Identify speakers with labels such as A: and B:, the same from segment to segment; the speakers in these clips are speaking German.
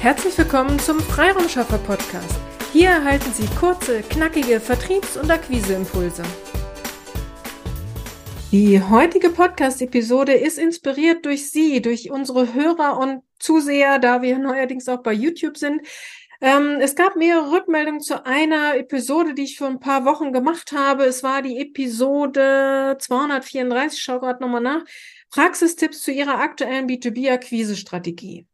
A: Herzlich willkommen zum Freiraumschaffer Podcast. Hier erhalten Sie kurze, knackige Vertriebs- und Akquiseimpulse. Die heutige Podcast-Episode ist inspiriert durch Sie, durch unsere Hörer und Zuseher, da wir neuerdings auch bei YouTube sind. Ähm, es gab mehrere Rückmeldungen zu einer Episode, die ich vor ein paar Wochen gemacht habe. Es war die Episode 234, ich schaue gerade nochmal nach. Praxistipps zu Ihrer aktuellen B2B-Akquise-Strategie.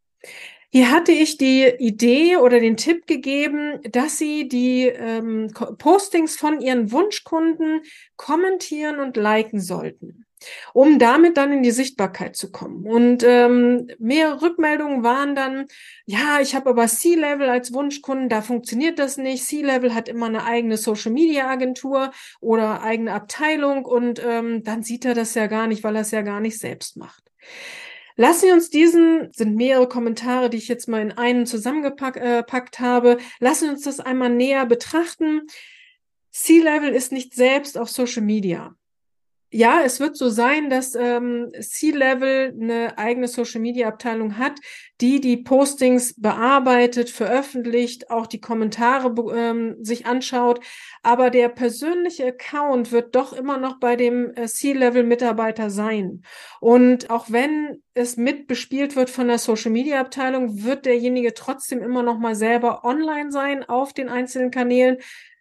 A: Hier hatte ich die Idee oder den Tipp gegeben, dass Sie die ähm, Postings von Ihren Wunschkunden kommentieren und liken sollten, um damit dann in die Sichtbarkeit zu kommen. Und ähm, mehrere Rückmeldungen waren dann, ja, ich habe aber C-Level als Wunschkunden, da funktioniert das nicht. C-Level hat immer eine eigene Social-Media-Agentur oder eigene Abteilung und ähm, dann sieht er das ja gar nicht, weil er es ja gar nicht selbst macht. Lassen Sie uns diesen, sind mehrere Kommentare, die ich jetzt mal in einen zusammengepackt äh, habe, lassen Sie uns das einmal näher betrachten. C-Level ist nicht selbst auf Social Media ja, es wird so sein, dass ähm, C-Level eine eigene Social-Media-Abteilung hat, die die Postings bearbeitet, veröffentlicht, auch die Kommentare ähm, sich anschaut. Aber der persönliche Account wird doch immer noch bei dem äh, C-Level-Mitarbeiter sein. Und auch wenn es mit bespielt wird von der Social-Media-Abteilung, wird derjenige trotzdem immer noch mal selber online sein auf den einzelnen Kanälen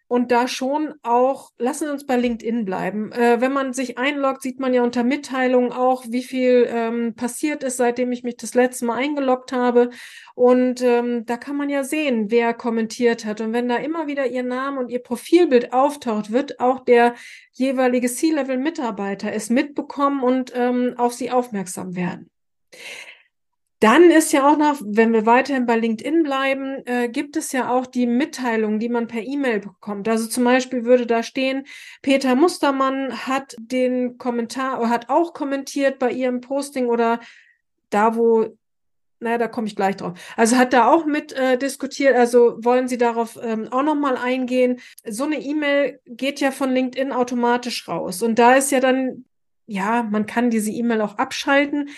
A: und da schon auch, lassen wir uns bei LinkedIn bleiben. Äh, wenn man sich einloggt, sieht man ja unter Mitteilungen auch, wie viel ähm, passiert ist, seitdem ich mich das letzte Mal eingeloggt habe. Und ähm, da kann man ja sehen, wer kommentiert hat. Und wenn da immer wieder ihr Name und ihr Profilbild auftaucht, wird auch der jeweilige C-Level-Mitarbeiter es mitbekommen und ähm, auf sie aufmerksam werden. Dann ist ja auch noch, wenn wir weiterhin bei LinkedIn bleiben, äh, gibt es ja auch die Mitteilungen, die man per E-Mail bekommt. Also zum Beispiel würde da stehen, Peter Mustermann hat den Kommentar, hat auch kommentiert bei ihrem Posting oder da, wo naja, da komme ich gleich drauf. Also hat da auch mit äh, diskutiert. Also wollen Sie darauf ähm, auch nochmal eingehen? So eine E-Mail geht ja von LinkedIn automatisch raus. Und da ist ja dann, ja, man kann diese E-Mail auch abschalten.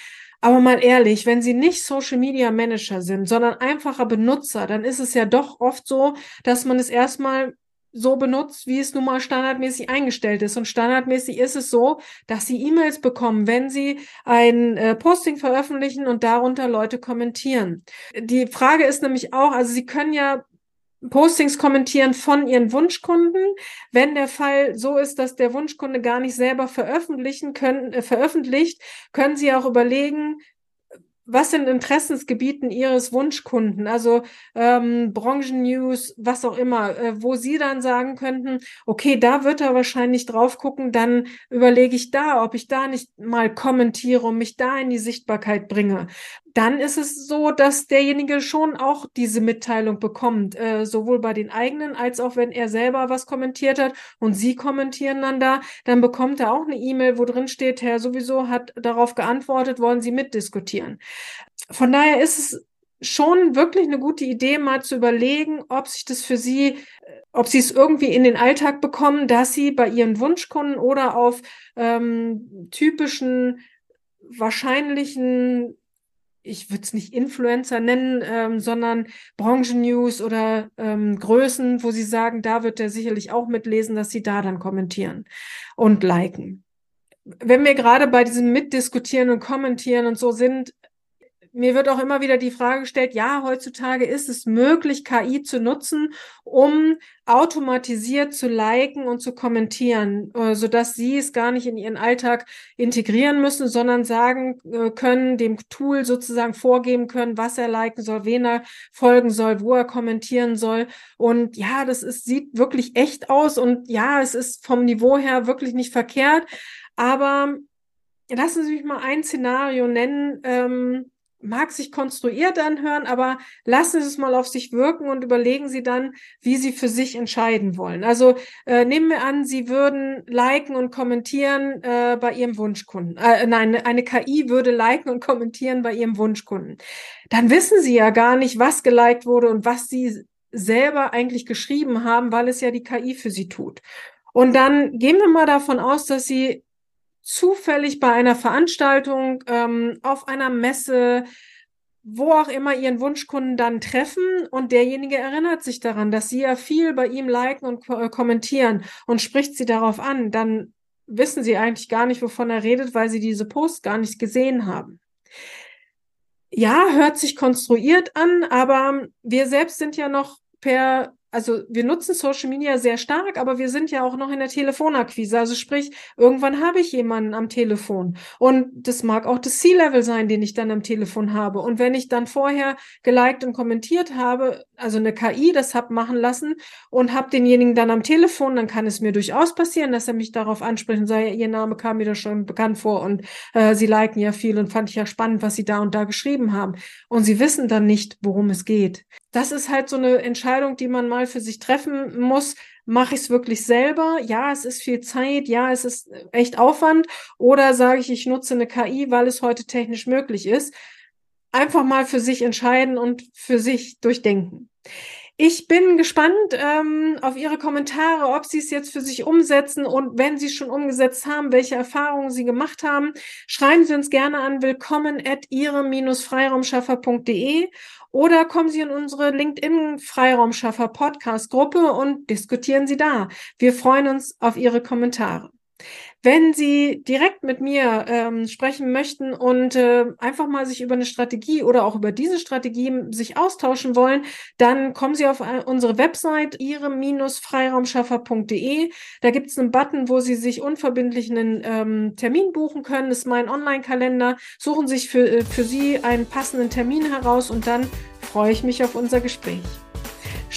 A: Aber mal ehrlich, wenn Sie nicht Social Media Manager sind, sondern einfacher Benutzer, dann ist es ja doch oft so, dass man es erstmal so benutzt, wie es nun mal standardmäßig eingestellt ist. Und standardmäßig ist es so, dass Sie E-Mails bekommen, wenn Sie ein äh, Posting veröffentlichen und darunter Leute kommentieren. Die Frage ist nämlich auch, also Sie können ja Postings kommentieren von ihren Wunschkunden. Wenn der Fall so ist, dass der Wunschkunde gar nicht selber veröffentlichen können, äh, veröffentlicht, können Sie auch überlegen, was sind Interessensgebieten Ihres Wunschkunden, also ähm, Branchennews, was auch immer, äh, wo Sie dann sagen könnten, okay, da wird er wahrscheinlich drauf gucken, dann überlege ich da, ob ich da nicht mal kommentiere und mich da in die Sichtbarkeit bringe. Dann ist es so, dass derjenige schon auch diese Mitteilung bekommt, äh, sowohl bei den eigenen als auch wenn er selber was kommentiert hat und Sie kommentieren dann da, dann bekommt er auch eine E-Mail, wo drin steht, Herr sowieso hat darauf geantwortet, wollen Sie mitdiskutieren. Von daher ist es schon wirklich eine gute Idee, mal zu überlegen, ob sich das für Sie, ob Sie es irgendwie in den Alltag bekommen, dass Sie bei Ihren Wunschkunden oder auf ähm, typischen, wahrscheinlichen, ich würde es nicht Influencer nennen, ähm, sondern Branchennews oder ähm, Größen, wo Sie sagen, da wird er sicherlich auch mitlesen, dass Sie da dann kommentieren und liken. Wenn wir gerade bei diesem Mitdiskutieren und Kommentieren und so sind, mir wird auch immer wieder die Frage gestellt, ja, heutzutage ist es möglich, KI zu nutzen, um automatisiert zu liken und zu kommentieren, äh, so dass Sie es gar nicht in Ihren Alltag integrieren müssen, sondern sagen äh, können, dem Tool sozusagen vorgeben können, was er liken soll, wen er folgen soll, wo er kommentieren soll. Und ja, das ist, sieht wirklich echt aus und ja, es ist vom Niveau her wirklich nicht verkehrt. Aber lassen Sie mich mal ein Szenario nennen, ähm, mag sich konstruiert anhören, aber lassen Sie es mal auf sich wirken und überlegen Sie dann, wie Sie für sich entscheiden wollen. Also äh, nehmen wir an, Sie würden liken und kommentieren äh, bei Ihrem Wunschkunden. Äh, nein, eine KI würde liken und kommentieren bei Ihrem Wunschkunden. Dann wissen Sie ja gar nicht, was geliked wurde und was Sie selber eigentlich geschrieben haben, weil es ja die KI für Sie tut. Und dann gehen wir mal davon aus, dass Sie zufällig bei einer Veranstaltung, ähm, auf einer Messe, wo auch immer ihren Wunschkunden dann treffen und derjenige erinnert sich daran, dass sie ja viel bei ihm liken und ko äh, kommentieren und spricht sie darauf an, dann wissen sie eigentlich gar nicht, wovon er redet, weil sie diese Post gar nicht gesehen haben. Ja, hört sich konstruiert an, aber wir selbst sind ja noch per also wir nutzen Social Media sehr stark, aber wir sind ja auch noch in der Telefonakquise. Also sprich, irgendwann habe ich jemanden am Telefon. Und das mag auch das C-Level sein, den ich dann am Telefon habe. Und wenn ich dann vorher geliked und kommentiert habe, also eine KI das hab machen lassen und habe denjenigen dann am Telefon, dann kann es mir durchaus passieren, dass er mich darauf anspricht und ja, ihr Name kam mir da schon bekannt vor und äh, sie liken ja viel und fand ich ja spannend, was sie da und da geschrieben haben. Und sie wissen dann nicht, worum es geht das ist halt so eine Entscheidung, die man mal für sich treffen muss. Mache ich es wirklich selber? Ja, es ist viel Zeit. Ja, es ist echt Aufwand. Oder sage ich, ich nutze eine KI, weil es heute technisch möglich ist. Einfach mal für sich entscheiden und für sich durchdenken. Ich bin gespannt ähm, auf Ihre Kommentare, ob Sie es jetzt für sich umsetzen und wenn Sie es schon umgesetzt haben, welche Erfahrungen Sie gemacht haben. Schreiben Sie uns gerne an willkommen at ihre-freiraumschaffer.de oder kommen Sie in unsere LinkedIn Freiraumschaffer Podcast Gruppe und diskutieren Sie da. Wir freuen uns auf Ihre Kommentare. Wenn Sie direkt mit mir ähm, sprechen möchten und äh, einfach mal sich über eine Strategie oder auch über diese Strategie sich austauschen wollen, dann kommen Sie auf äh, unsere Website ihre-freiraumschaffer.de. Da gibt es einen Button, wo Sie sich unverbindlich einen ähm, Termin buchen können. Das ist mein Online-Kalender. Suchen sich für, äh, für Sie einen passenden Termin heraus und dann freue ich mich auf unser Gespräch.